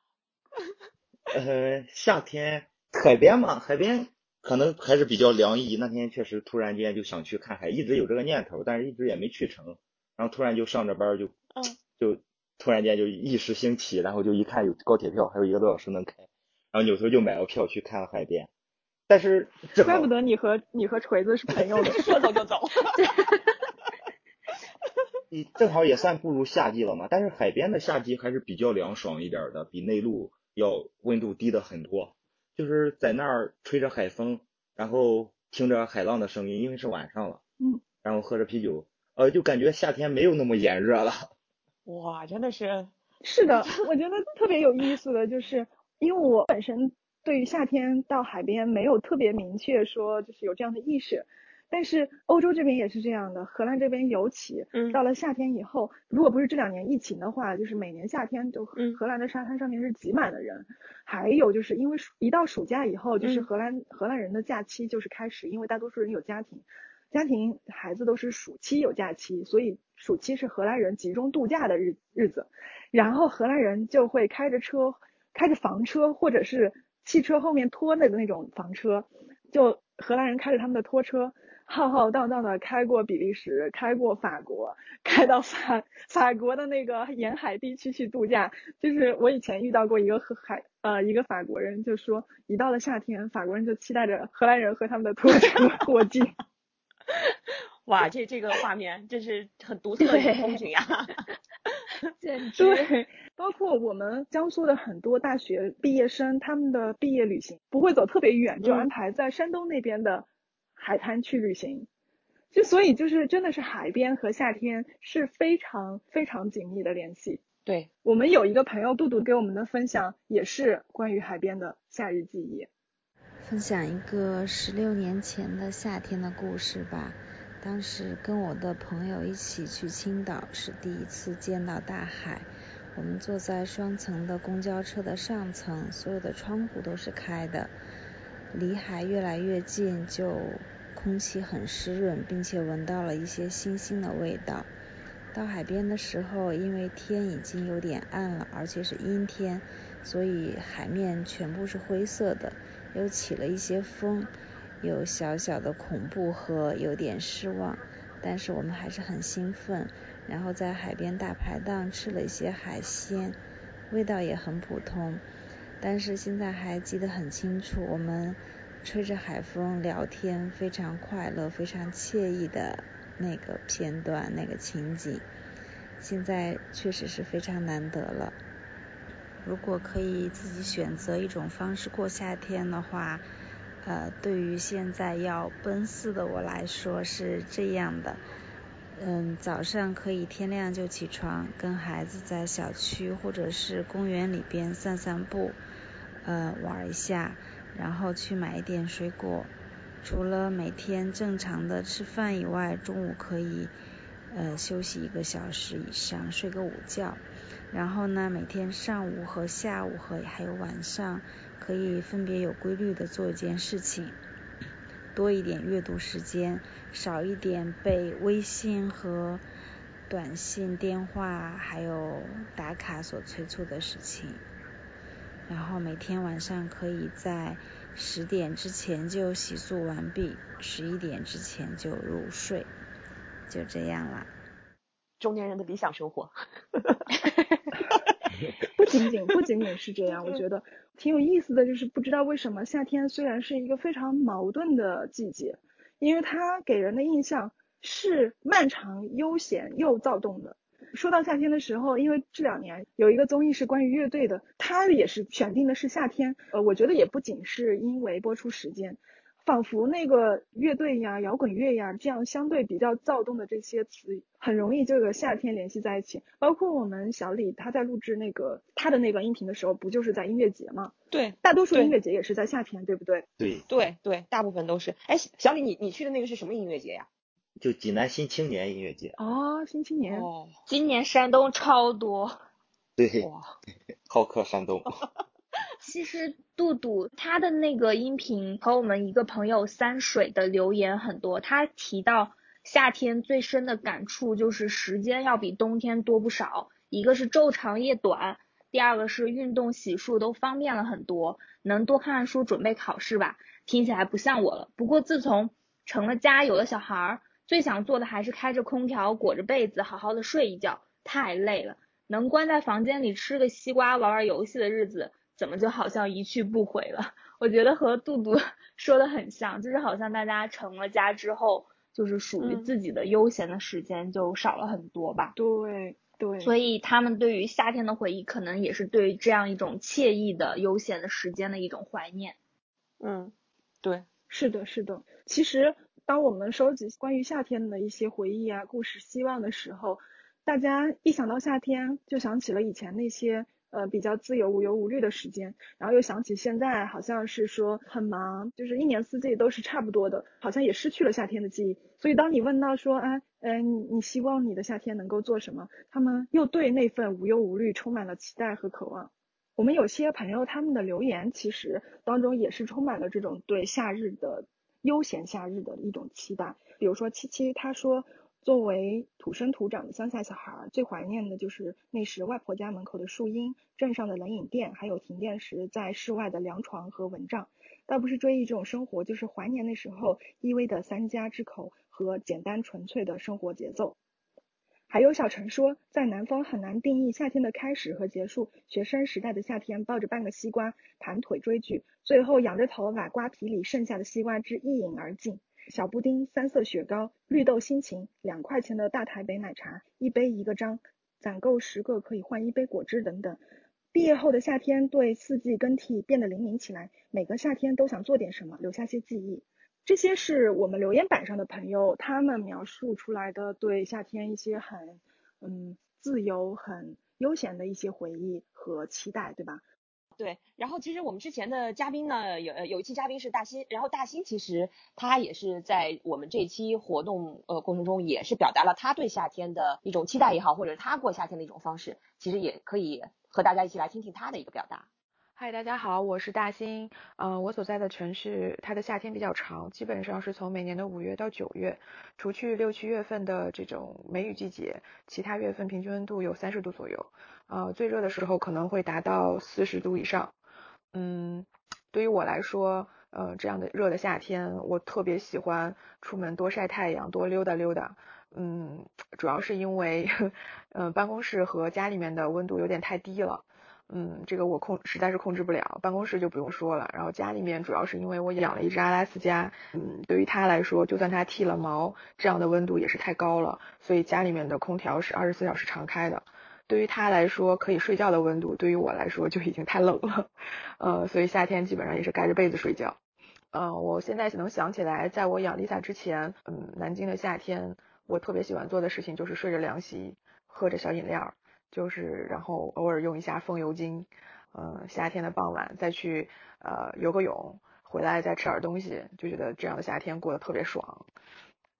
呃，夏天海边嘛，海边可能还是比较凉意。那天确实突然间就想去看海，一直有这个念头，但是一直也没去成。然后突然就上着班儿就，嗯就突然间就一时兴起，然后就一看有高铁票，还有一个多小时能开，然后扭头就买了票去看了海边。但是怪不得你和你和锤子是朋友呢。说走就走。你正好也算步入夏季了嘛，但是海边的夏季还是比较凉爽一点儿的，比内陆要温度低的很多。就是在那儿吹着海风，然后听着海浪的声音，因为是晚上了，嗯，然后喝着啤酒，呃，就感觉夏天没有那么炎热了。哇，真的是，是的，我觉得特别有意思的就是，因为我本身对于夏天到海边没有特别明确说就是有这样的意识，但是欧洲这边也是这样的，荷兰这边尤其，嗯到了夏天以后，如果不是这两年疫情的话，就是每年夏天就嗯荷兰的沙滩上面是挤满了人，还有就是因为一到暑假以后，就是嗯荷兰荷兰人的假期就是开始，因为大多数人有家庭。家庭孩子都是暑期有假期，所以暑期是荷兰人集中度假的日日子。然后荷兰人就会开着车，开着房车或者是汽车后面拖的那种房车，就荷兰人开着他们的拖车，浩浩荡荡的开过比利时，开过法国，开到法法国的那个沿海地区去度假。就是我以前遇到过一个荷海呃一个法国人，就说一到了夏天，法国人就期待着荷兰人和他们的拖车过境。哇，这这个画面真是很独特的风景呀。简 直。对，包括我们江苏的很多大学毕业生，他们的毕业旅行不会走特别远，就安排在山东那边的海滩去旅行。就所以就是真的是海边和夏天是非常非常紧密的联系。对我们有一个朋友杜杜给我们的分享也是关于海边的夏日记忆。分享一个十六年前的夏天的故事吧。当时跟我的朋友一起去青岛，是第一次见到大海。我们坐在双层的公交车的上层，所有的窗户都是开的，离海越来越近，就空气很湿润，并且闻到了一些腥腥的味道。到海边的时候，因为天已经有点暗了，而且是阴天，所以海面全部是灰色的，又起了一些风，有小小的恐怖和有点失望。但是我们还是很兴奋，然后在海边大排档吃了一些海鲜，味道也很普通。但是现在还记得很清楚，我们吹着海风聊天，非常快乐，非常惬意的那个片段，那个情景，现在确实是非常难得了。如果可以自己选择一种方式过夏天的话，呃，对于现在要奔四的我来说是这样的，嗯，早上可以天亮就起床，跟孩子在小区或者是公园里边散散步，呃，玩一下，然后去买一点水果。除了每天正常的吃饭以外，中午可以呃休息一个小时以上，睡个午觉。然后呢，每天上午和下午和还有晚上。可以分别有规律的做一件事情，多一点阅读时间，少一点被微信和短信、电话还有打卡所催促的事情。然后每天晚上可以在十点之前就洗漱完毕，十一点之前就入睡，就这样啦。中年人的理想生活。不仅仅不仅仅是这样，我觉得挺有意思的，就是不知道为什么夏天虽然是一个非常矛盾的季节，因为它给人的印象是漫长、悠闲又躁动的。说到夏天的时候，因为这两年有一个综艺是关于乐队的，它也是选定的是夏天。呃，我觉得也不仅是因为播出时间。仿佛那个乐队呀、摇滚乐呀，这样相对比较躁动的这些词，很容易就和夏天联系在一起。包括我们小李他在录制那个他的那段音频的时候，不就是在音乐节吗？对，大多数音乐节也是在夏天，对不对？对对对，大部分都是。哎，小李，你你去的那个是什么音乐节呀？就济南新青年音乐节。哦，新青年。哦，今年山东超多。对。哇，好客山东。其实杜杜他的那个音频和我们一个朋友三水的留言很多，他提到夏天最深的感触就是时间要比冬天多不少，一个是昼长夜短，第二个是运动洗漱都方便了很多，能多看看书准备考试吧。听起来不像我了，不过自从成了家有了小孩，最想做的还是开着空调裹着被子好好的睡一觉，太累了，能关在房间里吃个西瓜玩玩游戏的日子。怎么就好像一去不回了？我觉得和杜杜 说的很像，就是好像大家成了家之后，就是属于自己的悠闲的时间就少了很多吧。对对。所以他们对于夏天的回忆，可能也是对这样一种惬意的悠闲的时间的一种怀念。嗯，对，是的，是的。其实当我们收集关于夏天的一些回忆啊、故事、希望的时候，大家一想到夏天，就想起了以前那些。呃，比较自由、无忧无虑的时间，然后又想起现在好像是说很忙，就是一年四季都是差不多的，好像也失去了夏天的记忆。所以当你问到说，哎，嗯，你希望你的夏天能够做什么？他们又对那份无忧无虑充满了期待和渴望。我们有些朋友他们的留言其实当中也是充满了这种对夏日的悠闲夏日的一种期待。比如说七七，他说。作为土生土长的乡下小孩，最怀念的就是那时外婆家门口的树荫、镇上的冷饮店，还有停电时在室外的凉床和蚊帐。倒不是追忆这种生活，就是怀念那时候依偎的三家之口和简单纯粹的生活节奏。还有小陈说，在南方很难定义夏天的开始和结束。学生时代的夏天，抱着半个西瓜，盘腿追剧，最后仰着头把瓜皮里剩下的西瓜汁一饮而尽。小布丁、三色雪糕、绿豆心情、两块钱的大台北奶茶，一杯一个章，攒够十个可以换一杯果汁等等。毕业后的夏天，对四季更替变得灵敏起来，每个夏天都想做点什么，留下些记忆。这些是我们留言板上的朋友他们描述出来的对夏天一些很嗯自由、很悠闲的一些回忆和期待，对吧？对，然后其实我们之前的嘉宾呢，有有一期嘉宾是大新，然后大新其实他也是在我们这期活动呃过程中，也是表达了他对夏天的一种期待也好，或者是他过夏天的一种方式，其实也可以和大家一起来听听他的一个表达。嗨，大家好，我是大新。嗯，我所在的城市，它的夏天比较长，基本上是从每年的五月到九月，除去六七月份的这种梅雨季节，其他月份平均温度有三十度左右。呃，最热的时候可能会达到四十度以上。嗯，对于我来说，呃，这样的热的夏天，我特别喜欢出门多晒太阳，多溜达溜达。嗯，主要是因为，嗯，办公室和家里面的温度有点太低了。嗯，这个我控实在是控制不了，办公室就不用说了。然后家里面主要是因为我养了一只阿拉斯加，嗯，对于它来说，就算它剃了毛，这样的温度也是太高了，所以家里面的空调是二十四小时常开的。对于它来说，可以睡觉的温度，对于我来说就已经太冷了，呃，所以夏天基本上也是盖着被子睡觉。嗯，我现在能想起来，在我养丽萨之前，嗯，南京的夏天，我特别喜欢做的事情就是睡着凉席，喝着小饮料。就是，然后偶尔用一下风油精，嗯，夏天的傍晚再去呃游个泳，回来再吃点东西，就觉得这样的夏天过得特别爽。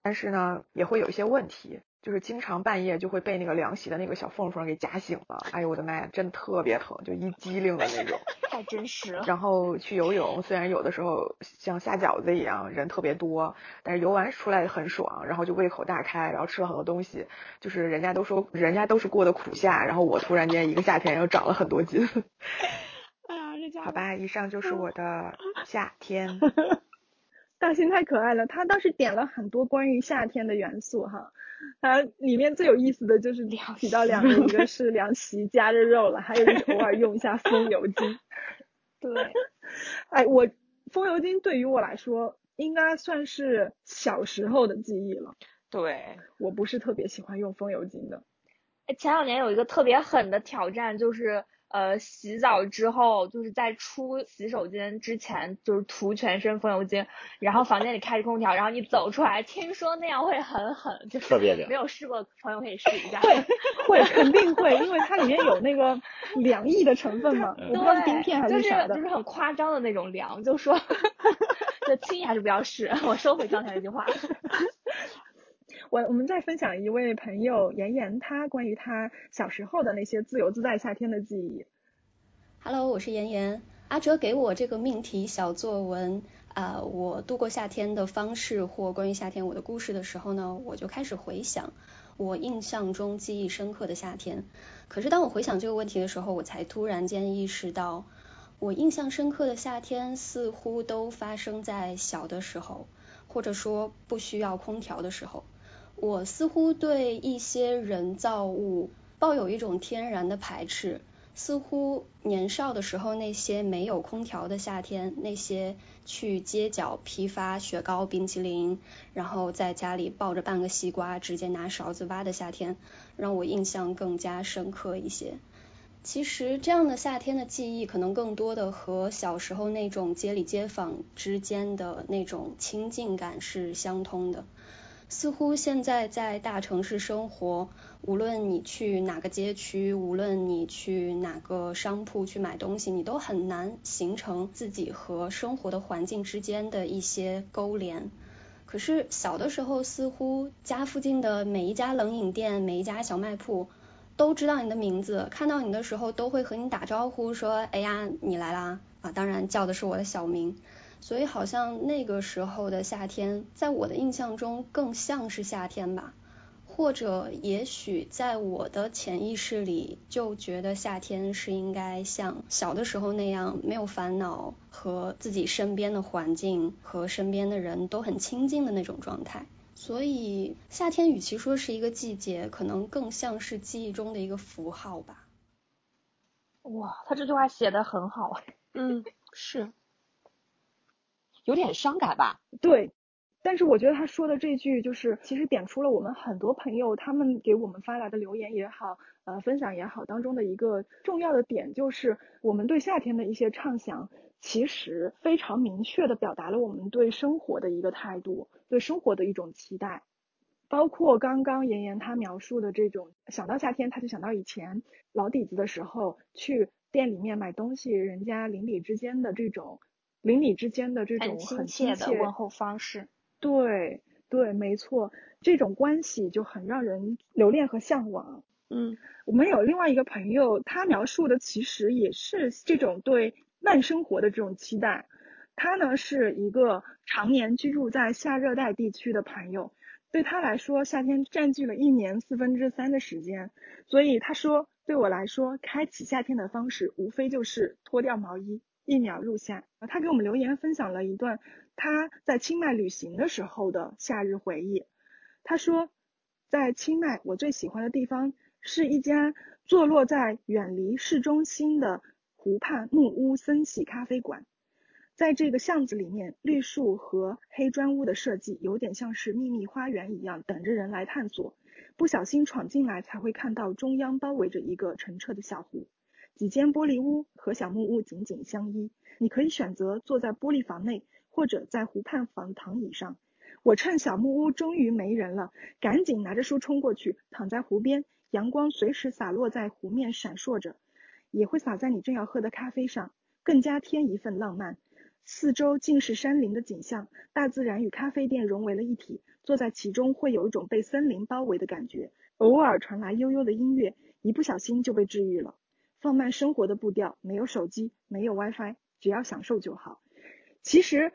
但是呢，也会有一些问题。就是经常半夜就会被那个凉席的那个小缝缝给夹醒了，哎呦我的妈呀，真的特别疼，就一激灵的那种。太真实了。然后去游泳，虽然有的时候像下饺子一样人特别多，但是游完出来很爽，然后就胃口大开，然后吃了很多东西。就是人家都说人家都是过的苦夏，然后我突然间一个夏天又长了很多斤。哎呀，这家好吧，以上就是我的夏天。大新太可爱了，他倒是点了很多关于夏天的元素哈。它里面最有意思的就是提到两个，一个是凉席夹着肉了，还有就是偶尔用一下风油精。对，哎，我风油精对于我来说应该算是小时候的记忆了。对，我不是特别喜欢用风油精的。哎，前两年有一个特别狠的挑战就是。呃，洗澡之后就是在出洗手间之前，就是涂全身风油精，然后房间里开着空调，然后你走出来，听说那样会很狠，就是特别凉。没有试过朋友可以试一下。会会肯定会，因为它里面有那个凉意的成分嘛，不是冰片还是啥的。就是很夸张的那种凉，就说，就轻易还是不要试。我收回刚才那句话。我我们再分享一位朋友妍妍，她关于她小时候的那些自由自在夏天的记忆。Hello，我是妍妍。阿哲给我这个命题小作文啊，我度过夏天的方式或关于夏天我的故事的时候呢，我就开始回想我印象中记忆深刻的夏天。可是当我回想这个问题的时候，我才突然间意识到，我印象深刻的夏天似乎都发生在小的时候，或者说不需要空调的时候。我似乎对一些人造物抱有一种天然的排斥，似乎年少的时候那些没有空调的夏天，那些去街角批发雪糕、冰淇淋，然后在家里抱着半个西瓜直接拿勺子挖的夏天，让我印象更加深刻一些。其实这样的夏天的记忆，可能更多的和小时候那种街里街坊之间的那种亲近感是相通的。似乎现在在大城市生活，无论你去哪个街区，无论你去哪个商铺去买东西，你都很难形成自己和生活的环境之间的一些勾连。可是小的时候，似乎家附近的每一家冷饮店、每一家小卖铺都知道你的名字，看到你的时候都会和你打招呼，说：“哎呀，你来啦！”啊，当然叫的是我的小名。所以好像那个时候的夏天，在我的印象中更像是夏天吧，或者也许在我的潜意识里就觉得夏天是应该像小的时候那样没有烦恼，和自己身边的环境和身边的人都很亲近的那种状态。所以夏天与其说是一个季节，可能更像是记忆中的一个符号吧。哇，他这句话写的很好。嗯，是。有点伤感吧？对，但是我觉得他说的这句，就是其实点出了我们很多朋友他们给我们发来的留言也好，呃，分享也好当中的一个重要的点，就是我们对夏天的一些畅想，其实非常明确的表达了我们对生活的一个态度，对生活的一种期待。包括刚刚妍妍她描述的这种，想到夏天他就想到以前老底子的时候去店里面买东西，人家邻里之间的这种邻里之间的这种很亲切的问候方式。对对，没错，这种关系就很让人留恋和向往。嗯，我们有另外一个朋友，他描述的其实也是这种对慢生活的这种期待。他呢是一个常年居住在夏热带地区的朋友，对他来说，夏天占据了一年四分之三的时间。所以他说，对我来说，开启夏天的方式无非就是脱掉毛衣，一秒入夏。他给我们留言分享了一段。他在清迈旅行的时候的夏日回忆，他说，在清迈，我最喜欢的地方是一家坐落在远离市中心的湖畔木屋森系咖啡馆。在这个巷子里面，绿树和黑砖屋的设计有点像是秘密花园一样，等着人来探索。不小心闯进来，才会看到中央包围着一个澄澈的小湖，几间玻璃屋和小木屋紧紧相依。你可以选择坐在玻璃房内。或者在湖畔房躺椅上，我趁小木屋终于没人了，赶紧拿着书冲过去，躺在湖边，阳光随时洒落在湖面，闪烁着，也会洒在你正要喝的咖啡上，更加添一份浪漫。四周尽是山林的景象，大自然与咖啡店融为了一体，坐在其中会有一种被森林包围的感觉。偶尔传来悠悠的音乐，一不小心就被治愈了。放慢生活的步调，没有手机，没有 WiFi，只要享受就好。其实，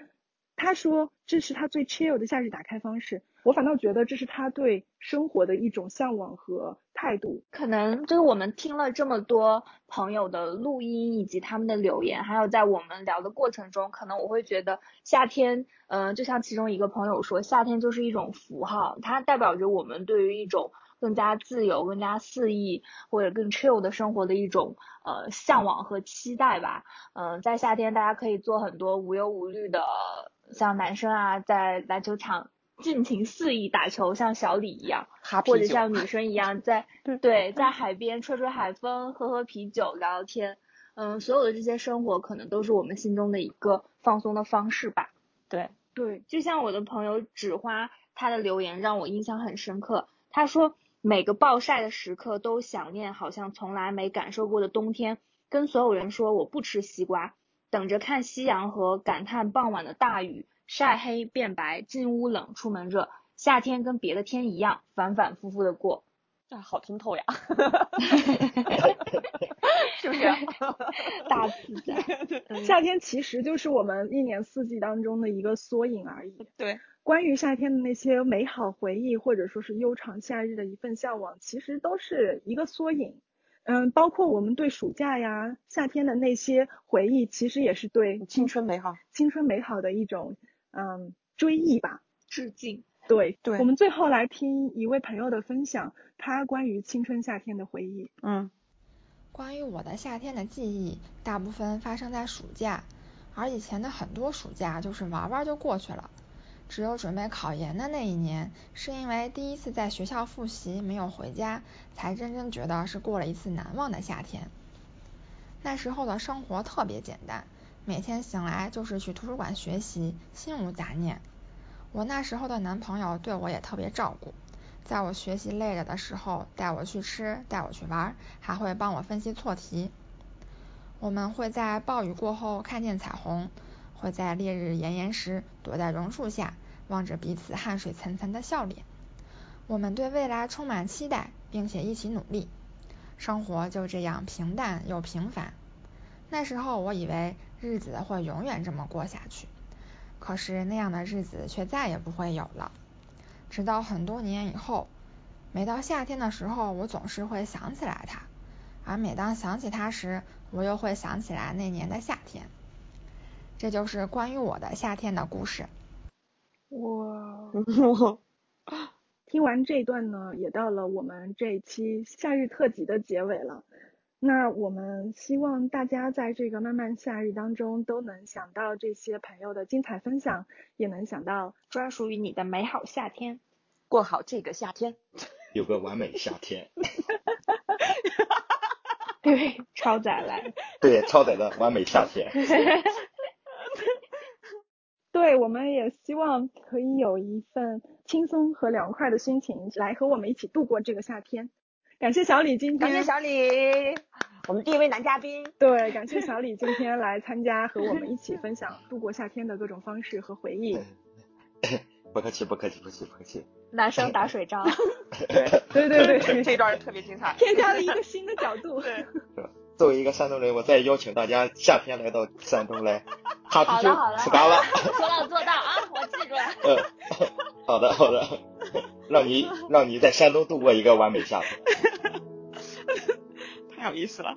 他说这是他最 chill 的夏日打开方式。我反倒觉得这是他对生活的一种向往和态度。可能就是我们听了这么多朋友的录音以及他们的留言，还有在我们聊的过程中，可能我会觉得夏天，嗯，就像其中一个朋友说，夏天就是一种符号，它代表着我们对于一种。更加自由、更加肆意或者更 chill 的生活的一种呃向往和期待吧。嗯，在夏天大家可以做很多无忧无虑的，像男生啊，在篮球场尽情肆意打球，像小李一样，或者像女生一样在 对在海边吹吹海风、喝喝啤酒、聊聊天。嗯，所有的这些生活可能都是我们心中的一个放松的方式吧。对对，就像我的朋友纸花，他的留言让我印象很深刻。他说。每个暴晒的时刻都想念，好像从来没感受过的冬天。跟所有人说我不吃西瓜，等着看夕阳和感叹傍晚的大雨，晒黑变白，进屋冷，出门热。夏天跟别的天一样，反反复复的过。啊，好通透呀！是不是？大自然，夏天其实就是我们一年四季当中的一个缩影而已。对。关于夏天的那些美好回忆，或者说是悠长夏日的一份向往，其实都是一个缩影。嗯，包括我们对暑假呀、夏天的那些回忆，其实也是对青春美好、青春美好的一种嗯追忆吧，致敬。对对。我们最后来听一位朋友的分享，他关于青春夏天的回忆。嗯，关于我的夏天的记忆，大部分发生在暑假，而以前的很多暑假就是玩玩就过去了。只有准备考研的那一年，是因为第一次在学校复习没有回家，才真正觉得是过了一次难忘的夏天。那时候的生活特别简单，每天醒来就是去图书馆学习，心无杂念。我那时候的男朋友对我也特别照顾，在我学习累了的时候，带我去吃，带我去玩，还会帮我分析错题。我们会在暴雨过后看见彩虹。我在烈日炎炎时躲在榕树下，望着彼此汗水涔涔的笑脸。我们对未来充满期待，并且一起努力。生活就这样平淡又平凡。那时候我以为日子会永远这么过下去，可是那样的日子却再也不会有了。直到很多年以后，每到夏天的时候，我总是会想起来他，而每当想起他时，我又会想起来那年的夏天。这就是关于我的夏天的故事。哇，听完这段呢，也到了我们这一期夏日特辑的结尾了。那我们希望大家在这个漫漫夏日当中都能想到这些朋友的精彩分享，也能想到专属于你的美好夏天，过好这个夏天，有个完美夏天。对，超载来。对，超载的完美夏天。对，我们也希望可以有一份轻松和凉快的心情来和我们一起度过这个夏天。感谢小李今天，感谢小李，我们第一位男嘉宾。对，感谢小李今天来参加，和我们一起分享度过夏天的各种方式和回忆。不客气，不客气，不客气，不客气。男生打水仗。对对对对，这段特别精彩，添加了一个新的角度。对。作为一个山东人，我再邀请大家夏天来到山东来哈啤酒吃嘎了。说到做到啊，我记住了。嗯，好 的好的，让你让你在山东度过一个完美夏天。太有意思了。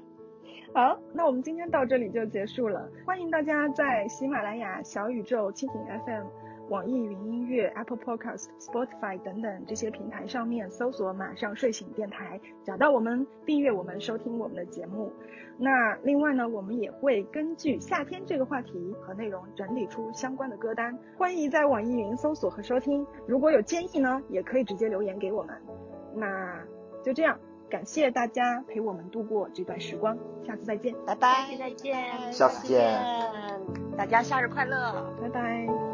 好，那我们今天到这里就结束了。欢迎大家在喜马拉雅、小宇宙、蜻蜓 FM。网易云音乐、Apple Podcast、Spotify 等等这些平台上面搜索“马上睡醒电台”，找到我们，订阅我们，收听我们的节目。那另外呢，我们也会根据夏天这个话题和内容整理出相关的歌单，欢迎在网易云搜索和收听。如果有建议呢，也可以直接留言给我们。那就这样，感谢大家陪我们度过这段时光，下次再见，拜拜，再见，下次见，大家夏日快乐，拜拜。